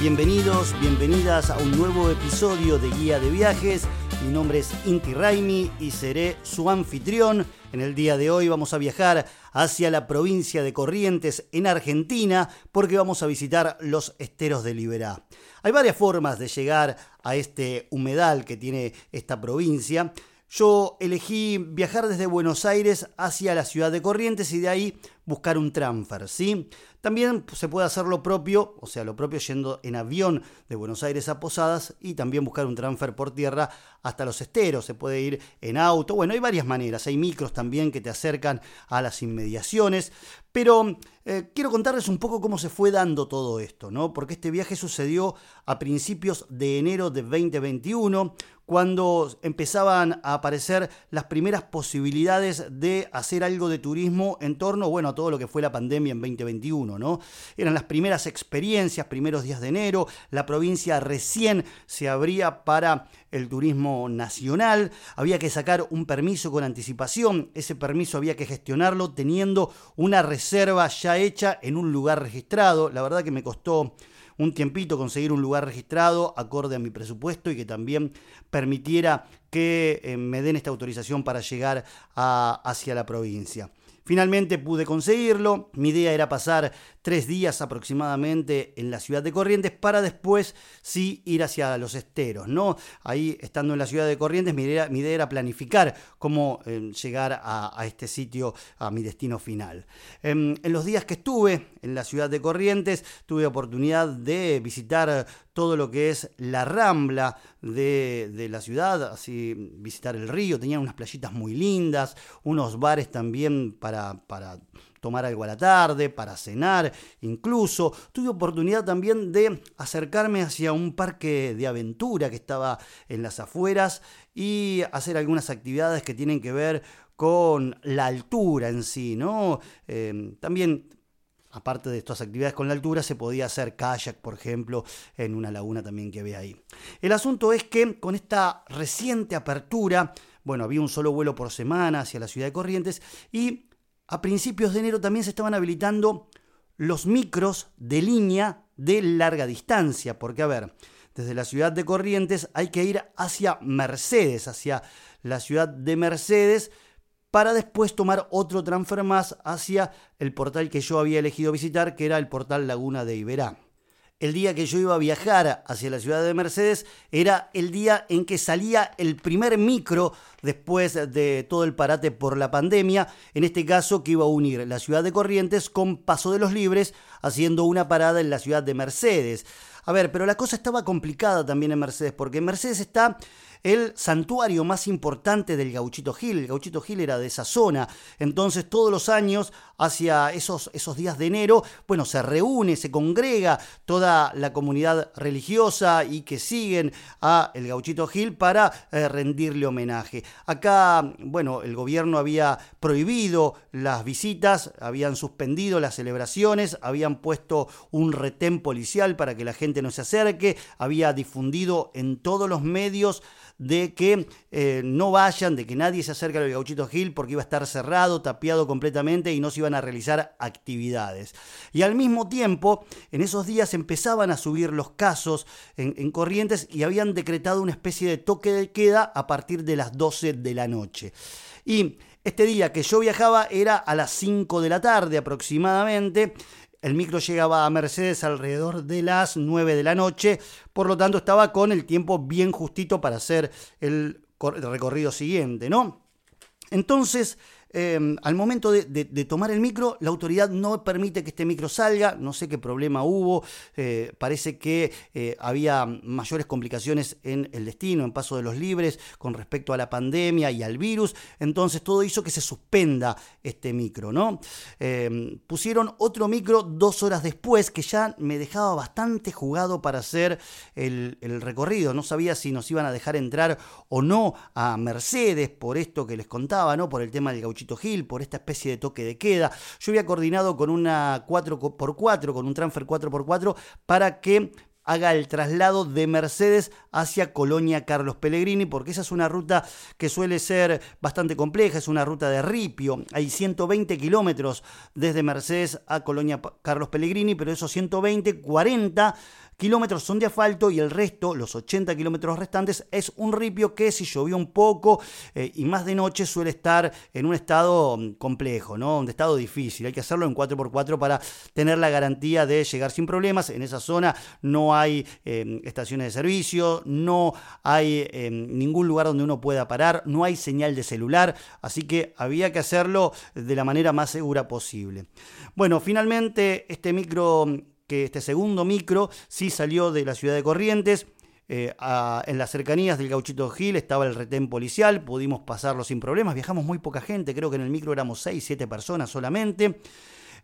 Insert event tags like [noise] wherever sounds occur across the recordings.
Bienvenidos, bienvenidas a un nuevo episodio de Guía de Viajes. Mi nombre es Inti Raimi y seré su anfitrión. En el día de hoy vamos a viajar hacia la provincia de Corrientes en Argentina porque vamos a visitar los esteros de Liberá. Hay varias formas de llegar a este humedal que tiene esta provincia. Yo elegí viajar desde Buenos Aires hacia la ciudad de Corrientes y de ahí buscar un transfer, ¿sí? También se puede hacer lo propio, o sea, lo propio yendo en avión de Buenos Aires a Posadas y también buscar un transfer por tierra hasta los esteros. Se puede ir en auto. Bueno, hay varias maneras. Hay micros también que te acercan a las inmediaciones. Pero eh, quiero contarles un poco cómo se fue dando todo esto, ¿no? Porque este viaje sucedió a principios de enero de 2021, cuando empezaban a aparecer las primeras posibilidades de hacer algo de turismo en torno, bueno, a todo lo que fue la pandemia en 2021, ¿no? Eran las primeras experiencias, primeros días de enero, la provincia recién se abría para el turismo nacional, había que sacar un permiso con anticipación, ese permiso había que gestionarlo teniendo una reserva ya hecha en un lugar registrado, la verdad que me costó un tiempito conseguir un lugar registrado acorde a mi presupuesto y que también permitiera que eh, me den esta autorización para llegar hacia la provincia. Finalmente pude conseguirlo. Mi idea era pasar tres días aproximadamente en la ciudad de Corrientes para después sí ir hacia los esteros. ¿no? Ahí, estando en la ciudad de Corrientes, mi idea, era planificar cómo eh, llegar a, este sitio, a mi destino final. Em, en los días que estuve en la ciudad de Corrientes, tuve oportunidad de visitar todo lo que es la rambla de, la ciudad, así visitar el río, tenían unas playitas muy lindas, unos bares también para, para tomar algo a la tarde, para cenar, incluso. Tuve oportunidad también de acercarme hacia un parque de aventura que estaba en las afueras y hacer algunas actividades que tienen que ver con la altura en sí, ¿no? Eh, también aparte de estas actividades con la altura, se podía hacer kayak, por ejemplo, en una laguna también que había ahí. El asunto es que con esta reciente apertura, bueno, había un solo vuelo por semana hacia la ciudad de Corrientes y a principios de enero también se estaban habilitando los micros de línea de larga distancia, porque a ver, desde la ciudad de Corrientes hay que ir hacia Mercedes, hacia la ciudad de Mercedes, para después tomar otro transfer más hacia el portal que yo había elegido visitar, que era el portal Laguna de Iberá. El día que yo iba a viajar hacia la ciudad de Mercedes era el día en que salía el primer micro después de todo el parate por la pandemia, en este caso que iba a unir la ciudad de Corrientes con Paso de los Libres, haciendo una parada en la ciudad de Mercedes. A ver, pero la cosa estaba complicada también en Mercedes, porque Mercedes está el santuario más importante del Gauchito Gil. El Gauchito Gil era de esa zona. Entonces todos los años, hacia esos, esos días de enero, bueno, se reúne, se congrega toda la comunidad religiosa y que siguen a el Gauchito Gil para eh, rendirle homenaje. Acá, bueno, el gobierno había prohibido las visitas, habían suspendido las celebraciones, habían puesto un retén policial para que la gente no se acerque, había difundido en todos los medios de que eh, no vayan, de que nadie se acerque al Gauchito Gil porque iba a estar cerrado, tapiado completamente y no se iban a realizar actividades. Y al mismo tiempo, en esos días empezaban a subir los casos en, en Corrientes y habían decretado una especie de toque de queda a partir de las 12 de la noche. Y Este día que yo viajaba era a las 5 de la tarde aproximadamente. El micro llegaba a Mercedes alrededor de las 9 de la noche, por lo tanto estaba con el tiempo bien justito para hacer el recorrido siguiente, ¿no? Entonces, Em, al momento de, tomar el micro, la autoridad no permite que este micro salga, no sé qué problema hubo, eh, parece que eh, había mayores complicaciones en el destino, en Paso de los Libres, con respecto a la pandemia y al virus, entonces todo hizo que se suspenda este micro, ¿no? Em, pusieron otro micro dos horas después que ya me dejaba bastante jugado para hacer el, recorrido, no sabía si nos iban a dejar entrar o no a Mercedes por esto que les contaba, ¿no? Por el tema del gaucho Gil por esta especie de toque de queda. Yo había coordinado con una 4x4, con un transfer 4x4, para que haga el traslado de Mercedes hacia Colonia Carlos Pellegrini, porque esa es una ruta que suele ser bastante compleja, es una ruta de ripio. Hay 120 kilómetros desde Mercedes a Colonia Carlos Pellegrini, pero esos 120, 40 kilómetros son de asfalto y el resto, los 80 kilómetros restantes, es un ripio que si llovió un poco eh, y más de noche suele estar en un estado mm, complejo, ¿no? Un estado difícil. Hay que hacerlo en 4x4 para tener la garantía de llegar sin problemas. En esa zona no hay em, estaciones de servicio, no hay em, ningún lugar donde uno pueda parar, no hay señal de celular, así que había que hacerlo de la manera más segura posible. Bueno, finalmente este micro que este segundo micro sí salió de la ciudad de Corrientes. Eh, en las cercanías del Gauchito Gil estaba el retén policial, pudimos pasarlo sin problemas, viajamos muy poca gente, creo que en el micro éramos 6, 7 personas solamente.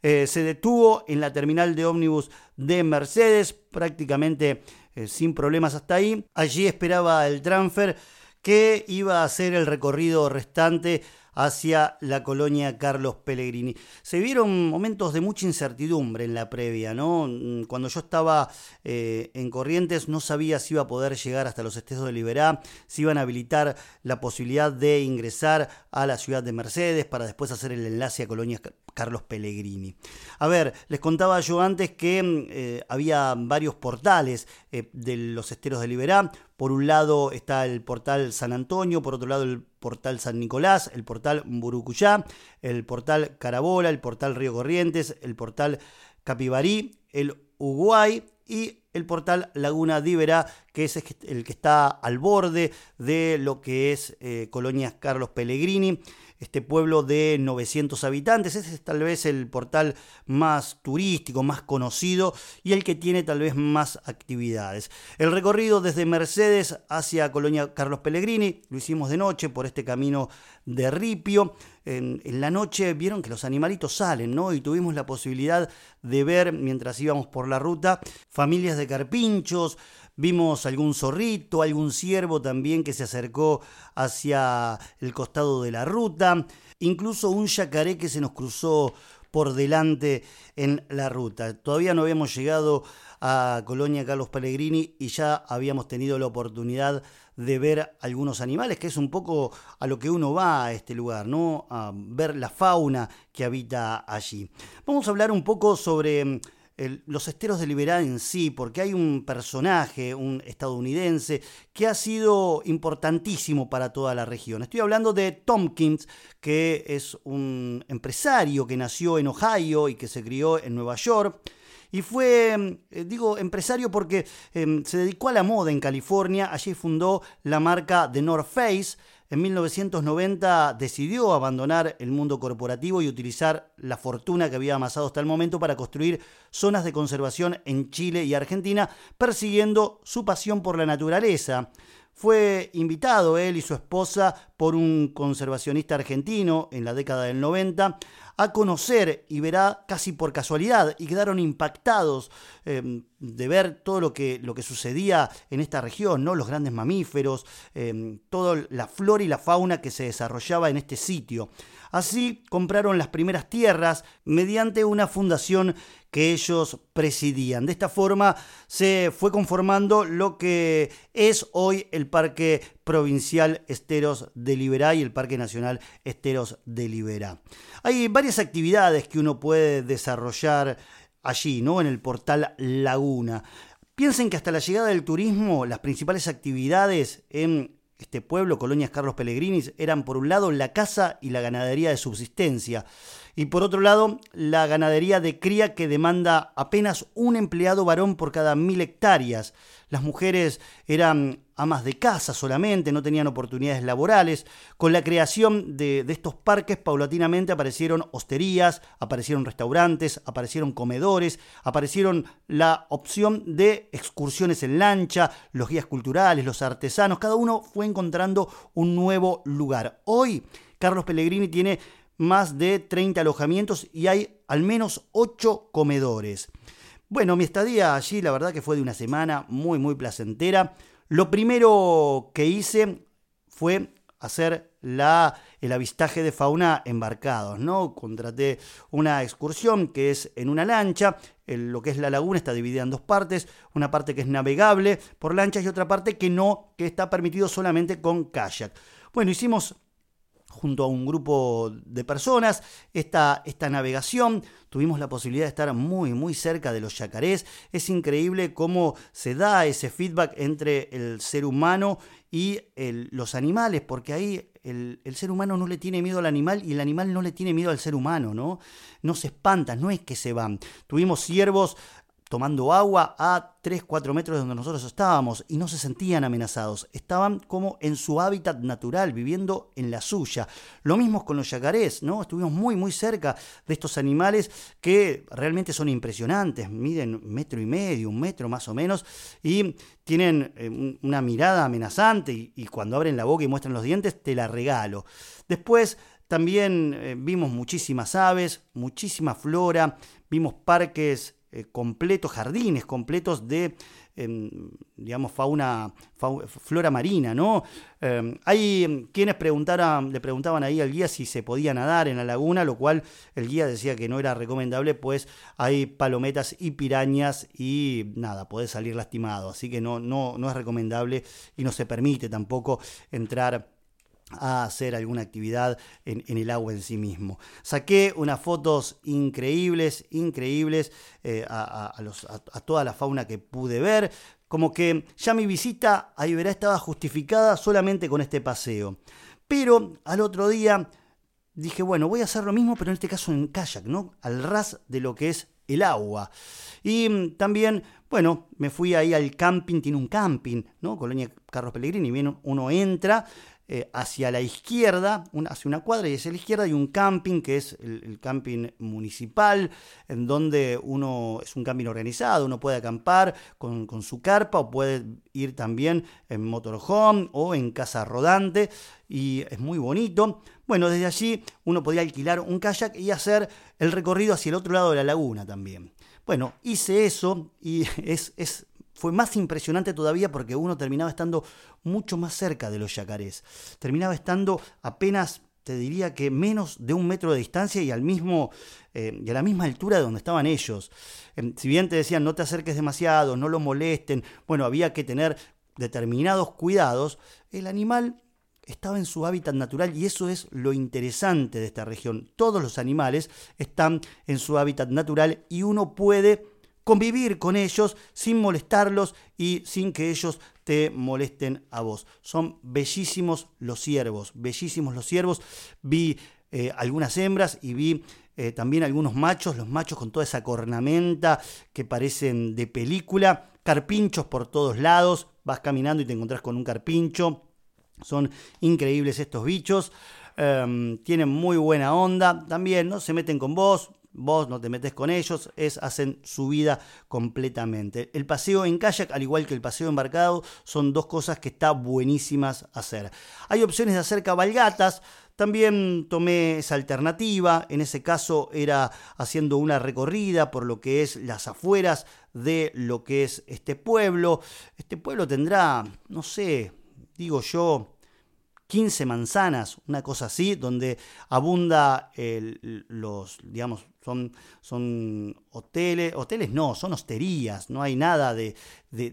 Eh, se detuvo en la terminal de ómnibus de Mercedes, prácticamente eh, sin problemas hasta ahí. Allí esperaba el transfer que iba a hacer el recorrido restante hacia la colonia Carlos Pellegrini. Se vieron momentos de mucha incertidumbre en la previa, ¿no? Mm, cuando yo estaba eh, en Corrientes no sabía si iba a poder llegar hasta los estedos de Liberá, si iban a habilitar la posibilidad de ingresar a la ciudad de Mercedes para después hacer el enlace a colonia Carlos Pellegrini. A ver, les contaba yo antes que mm, eh, había varios portales eh, de los esteros de Liberá. Por un lado está el portal San Antonio, por otro lado el portal San Nicolás, el portal Burucuyá, el portal Carabola, el portal Río Corrientes, el portal Capibarí, el Uruguay y el portal Laguna Dívera, que es el que está al borde de lo que es eh, Colonia Carlos Pellegrini este pueblo de 900 habitantes. Ese es tal vez el portal más turístico, más conocido y el que tiene tal vez más actividades. El recorrido desde Mercedes hacia Colonia Carlos Pellegrini lo hicimos de noche por este camino de ripio. En, en, la noche vieron que los animalitos salen, ¿no? Y tuvimos la posibilidad de ver, mientras íbamos por la ruta, familias de carpinchos, Vimos algún zorrito, algún ciervo también que se acercó hacia el costado de la ruta, incluso un yacaré que se nos cruzó por delante en la ruta. Todavía no habíamos llegado a Colonia Carlos Pellegrini y ya habíamos tenido la oportunidad de ver algunos animales, que es un poco a lo que uno va a este lugar, ¿no? A ver la fauna que habita allí. Vamos a hablar un poco sobre los esteros de Liberá en sí, porque hay un personaje, un estadounidense, que ha sido importantísimo para toda la región. Estoy hablando de Tompkins, que es un empresario que nació en Ohio y que se crió en Nueva York. Y fue, eh, digo, empresario porque em, se dedicó a la moda en California. Allí fundó la marca The North Face en 1990 decidió abandonar el mundo corporativo y utilizar la fortuna que había amasado hasta el momento para construir zonas de conservación en Chile y Argentina, persiguiendo su pasión por la naturaleza. Fue invitado él y su esposa por un conservacionista argentino en la década del 90 a conocer y verá casi por casualidad y quedaron impactados em, de ver todo lo que, lo que sucedía en esta región, ¿no? los grandes mamíferos, em, toda la flora y la fauna que se desarrollaba en este sitio. Así compraron las primeras tierras mediante una fundación que ellos presidían. De esta forma se fue conformando lo que es hoy el Parque Provincial Esteros de Liberá y el Parque Nacional Esteros de Liberá. Hay varias actividades que uno puede desarrollar allí, ¿no? En el portal Laguna. Piensen que hasta la llegada del turismo, las principales actividades en este pueblo, Colonias Carlos Pellegrinis, eran por un lado la caza y la ganadería de subsistencia, y por otro lado la ganadería de cría que demanda apenas un empleado varón por cada mil hectáreas. Las mujeres eran amas de casa solamente, no tenían oportunidades laborales. Con la creación de, estos parques, paulatinamente aparecieron hosterías, aparecieron restaurantes, aparecieron comedores, aparecieron la opción de excursiones en lancha, los guías culturales, los artesanos, cada uno fue encontrando un nuevo lugar. Hoy, Carlos Pellegrini tiene más de 30 alojamientos y hay al menos 8 comedores. Bueno, mi estadía allí la verdad que fue de una semana muy muy placentera. Lo primero que hice fue hacer la, el avistaje de fauna embarcados, ¿no? Contraté una excursión que es en una lancha, lo que es la laguna está dividida en dos partes, una parte que es navegable por lanchas y otra parte que no, que está permitido solamente con kayak. Bueno, hicimos junto a un grupo de personas esta, esta navegación. Tuvimos la posibilidad de estar muy, muy cerca de los yacarés. Es increíble cómo se da ese feedback entre el ser humano y los animales, porque ahí el, el, ser humano no le tiene miedo al animal y el animal no le tiene miedo al ser humano, ¿no? No se espantan, no es que se van. Tuvimos ciervos tomando agua a 3, 4 metros de donde nosotros estábamos y no se sentían amenazados, estaban como en su hábitat natural, viviendo en la suya. Lo mismo con los yacarés, ¿no? Estuvimos muy, muy cerca de estos animales que realmente son impresionantes, miden metro y medio, un metro más o menos, y tienen eh, una mirada amenazante y, cuando abren la boca y muestran los dientes, te la regalo. Después también eh, vimos muchísimas aves, muchísima flora, vimos parques eh, completos, jardines completos de, em, digamos, fauna, flora marina, ¿no? Em, hay quienes preguntaran, le preguntaban ahí al guía si se podía nadar en la laguna, lo cual el guía decía que no era recomendable, pues hay palometas y pirañas y nada, puede salir lastimado, así que no, no, no es recomendable y no se permite tampoco entrar a hacer alguna actividad en, el agua en sí mismo. Saqué unas fotos increíbles, increíbles eh, a, toda la fauna que pude ver, como que ya mi visita a Iberá estaba justificada solamente con este paseo. Pero al otro día dije, bueno, voy a hacer lo mismo, pero en este caso en kayak, ¿no? Al ras de lo que es el agua. Y también, bueno, me fui ahí al camping, tiene un camping, ¿no? Colonia Carlos Pellegrini, bien uno entra, eh, hacia la izquierda, hacia una cuadra y hacia la izquierda hay un camping que es el, camping municipal, en donde uno es un camping organizado, uno puede acampar con, su carpa o puede ir también en motorhome o en casa rodante y es muy bonito. Bueno, desde allí uno podía alquilar un kayak y hacer el recorrido hacia el otro lado de la laguna también. Bueno, hice eso y [laughs] es, es fue más impresionante todavía porque uno terminaba estando mucho más cerca de los yacarés. Terminaba estando apenas, te diría que menos de un metro de distancia y, al mismo, eh, y a la misma altura de donde estaban ellos. Em, si bien te decían no te acerques demasiado, no lo molesten, bueno, había que tener determinados cuidados, el animal estaba en su hábitat natural y eso es lo interesante de esta región. Todos los animales están en su hábitat natural y uno puede convivir con ellos sin molestarlos y sin que ellos te molesten a vos. Son bellísimos los ciervos, bellísimos los ciervos. Vi eh, algunas hembras y vi eh, también algunos machos, los machos con toda esa cornamenta que parecen de película, carpinchos por todos lados, vas caminando y te encontrás con un carpincho. Son increíbles estos bichos. Em, tienen muy buena onda. También no se meten con vos, vos no te metes con ellos, es hacen su vida completamente. El paseo en kayak, al igual que el paseo embarcado, son dos cosas que está buenísimas hacer. Hay opciones de hacer cabalgatas, también tomé esa alternativa, en ese caso era haciendo una recorrida por lo que es las afueras de lo que es este pueblo. Este pueblo tendrá, no sé, digo yo, 15 manzanas, una cosa así, donde abunda los, digamos, son, son hoteles, hoteles no, son hosterías, no hay nada de,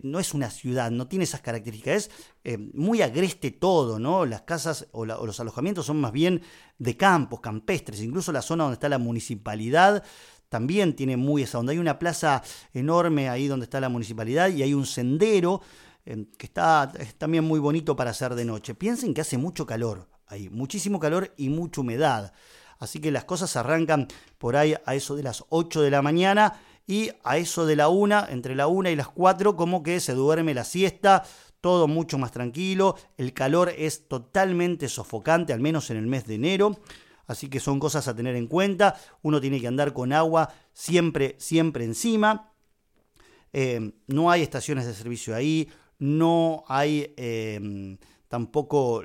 no es una ciudad, no tiene esas características, es eh, muy agreste todo, ¿no? Las casas o, o, los alojamientos son más bien de campos, campestres, incluso la zona donde está la municipalidad también tiene muy esa onda, hay una plaza enorme ahí donde está la municipalidad y hay un sendero que está también muy bonito para hacer de noche. Piensen que hace mucho calor ahí, muchísimo calor y mucha humedad. Así que las cosas arrancan por ahí a eso de las 8 de la mañana y a eso de la 1, entre la 1 y las 4, como que se duerme la siesta, todo mucho más tranquilo, el calor es totalmente sofocante, al menos en el mes de enero. Así que son cosas a tener en cuenta. Uno tiene que andar con agua siempre, siempre encima. Eh, no hay estaciones de servicio ahí, no hay eh, tampoco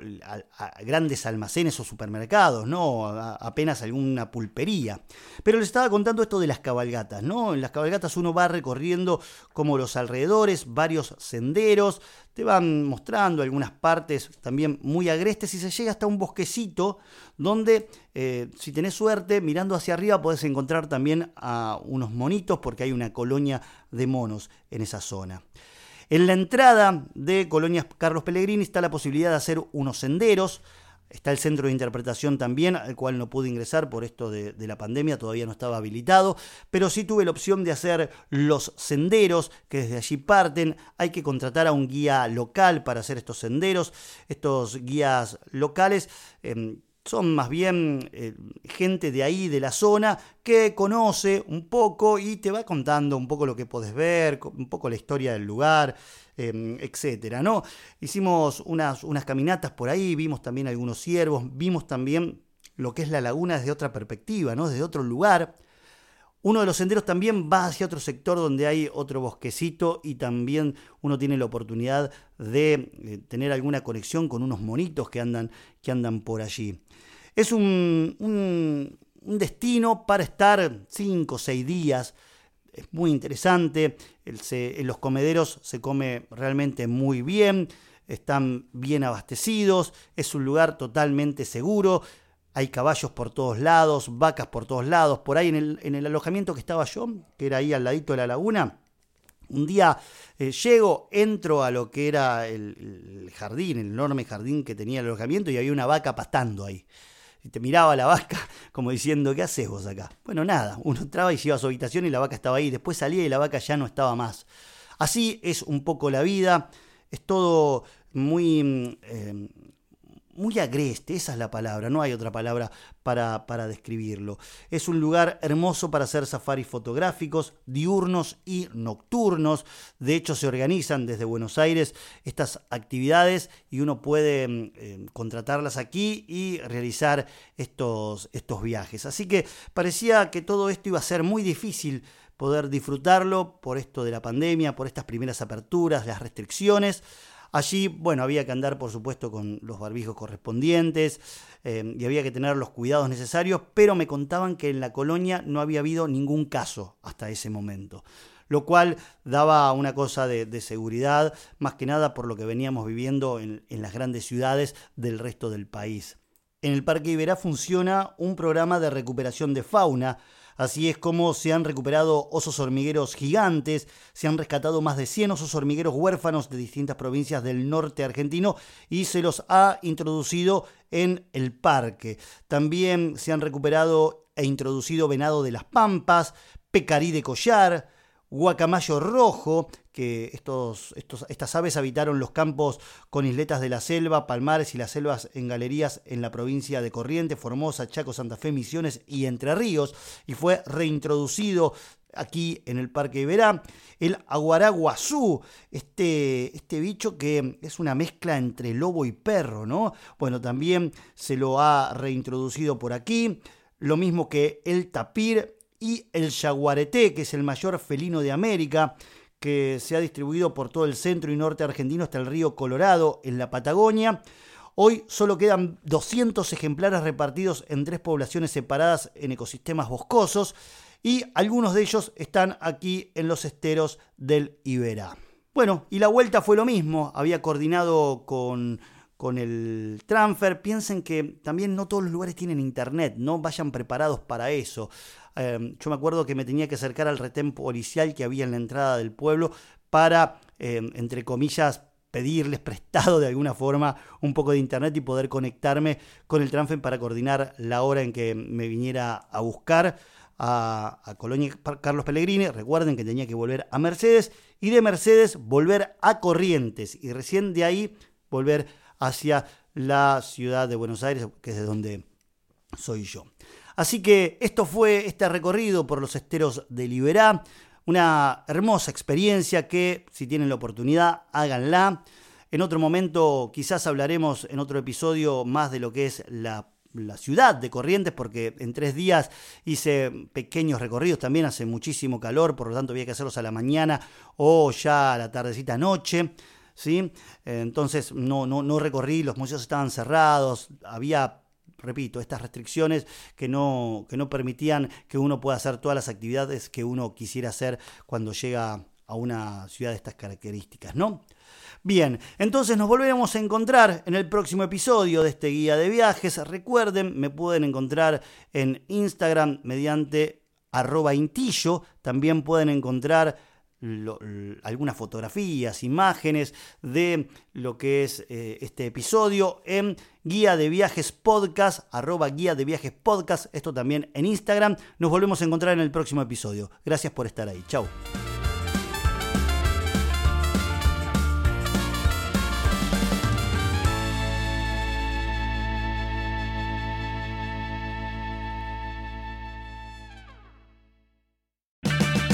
grandes almacenes o supermercados, ¿no? apenas alguna pulpería. Pero les estaba contando esto de las cabalgatas, ¿no? En las cabalgatas uno va recorriendo como los alrededores, varios senderos, te van mostrando algunas partes también muy agrestes y se llega hasta un bosquecito donde, eh, si tenés suerte, mirando hacia arriba podés encontrar también a unos monitos porque hay una colonia de monos en esa zona. En la entrada de Colonias Carlos Pellegrini está la posibilidad de hacer unos senderos. Está el centro de interpretación también, al cual no pude ingresar por esto de, la pandemia, todavía no estaba habilitado, pero sí tuve la opción de hacer los senderos que desde allí parten. Hay que contratar a un guía local para hacer estos senderos. Estos guías locales em, son más bien eh, gente de ahí, de la zona, que conoce un poco y te va contando un poco lo que podés ver, un poco la historia del lugar, eh, etcétera, ¿no? Hicimos unas, unas caminatas por ahí, vimos también algunos ciervos, vimos también lo que es la laguna desde otra perspectiva, ¿no? Desde otro lugar. Uno de los senderos también va hacia otro sector donde hay otro bosquecito y también uno tiene la oportunidad de eh, tener alguna conexión con unos monitos que andan, que andan por allí. Es un, destino para estar 5 o 6 días. Es muy interesante. en los comederos se come realmente muy bien. Están bien abastecidos. Es un lugar totalmente seguro hay caballos por todos lados, vacas por todos lados. Por ahí en el, en el alojamiento que estaba yo, que era ahí al ladito de la laguna, un día eh, llego, entro a lo que era el, jardín, el enorme jardín que tenía el alojamiento y había una vaca pastando ahí. Y te miraba la vaca [laughs] como diciendo, ¿qué haces vos acá? Bueno, nada, uno entraba y se iba a su habitación y la vaca estaba ahí. Después salía y la vaca ya no estaba más. Así es un poco la vida. Es todo muy mm, eh, muy agreste, esa es la palabra, no hay otra palabra para, para, describirlo. Es un lugar hermoso para hacer safaris fotográficos, diurnos y nocturnos. De hecho, se organizan desde Buenos Aires estas actividades y uno puede mm, eh, contratarlas aquí y realizar estos, estos viajes. Así que parecía que todo esto iba a ser muy difícil poder disfrutarlo por esto de la pandemia, por estas primeras aperturas, las restricciones. Allí, bueno, había que andar, por supuesto, con los barbijos correspondientes eh, y había que tener los cuidados necesarios, pero me contaban que en la colonia no había habido ningún caso hasta ese momento lo cual daba una cosa de, seguridad, más que nada por lo que veníamos viviendo en, en, las grandes ciudades del resto del país. En el Parque Iberá funciona un programa de recuperación de fauna, Así es como se han recuperado osos hormigueros gigantes, se han rescatado más de 100 osos hormigueros huérfanos de distintas provincias del norte argentino y se los ha introducido en el parque. También se han recuperado e introducido venado de las pampas, pecarí de collar, guacamayo rojo, que estos, estos, estas aves habitaron los campos con isletas de la selva, palmares y las selvas en galerías en la provincia de Corrientes, Formosa, Chaco, Santa Fe, Misiones y Entre Ríos, y fue reintroducido aquí en el Parque Iberá, el aguaraguazú, este, este bicho que es una mezcla entre lobo y perro, ¿no? Bueno, también se lo ha reintroducido por aquí, lo mismo que el tapir y el jaguareté, que es el mayor felino de América, que se ha distribuido por todo el centro y norte argentino hasta el río Colorado, en la Patagonia. Hoy solo quedan 200 ejemplares repartidos en tres poblaciones separadas en ecosistemas boscosos y algunos de ellos están aquí en los esteros del Iberá. Bueno, y la vuelta fue lo mismo, había coordinado con con el transfer. Piensen que también no todos los lugares tienen internet, no vayan preparados para eso. Em, yo me acuerdo que me tenía que acercar al retén policial que había en la entrada del pueblo para, em, entre comillas, pedirles [laughs] prestado de alguna forma un poco de internet y poder conectarme con el transfer para coordinar la hora en que me viniera a buscar. a, a Colonia Carlos Pellegrini, recuerden que tenía que volver a Mercedes y de Mercedes volver a Corrientes y recién de ahí volver hacia la ciudad de Buenos Aires, que es de donde soy yo. Así que esto fue este recorrido por los esteros de Liberá, una hermosa experiencia que si tienen la oportunidad háganla. En otro momento quizás hablaremos en otro episodio más de lo que es la, ciudad de Corrientes, porque en tres días hice pequeños recorridos, también hace muchísimo calor, por lo tanto había que hacerlos a la mañana o ya a la tardecita noche. ¿sí? Entonces no, no, no recorrí, los museos estaban cerrados, había repito, estas restricciones que no, que no permitían que uno pueda hacer todas las actividades que uno quisiera hacer cuando llega a una ciudad de estas características, ¿no? Bien, entonces nos volveremos a encontrar en el próximo episodio de este guía de viajes. Recuerden, me pueden encontrar en Instagram mediante arroba intillo. También pueden encontrar algunas fotografías, imágenes de lo que es eh, este episodio en guía de viajes podcast, arroba guía de viajes podcast, esto también en Instagram. Nos volvemos a encontrar en el próximo episodio. Gracias por estar ahí. Chao.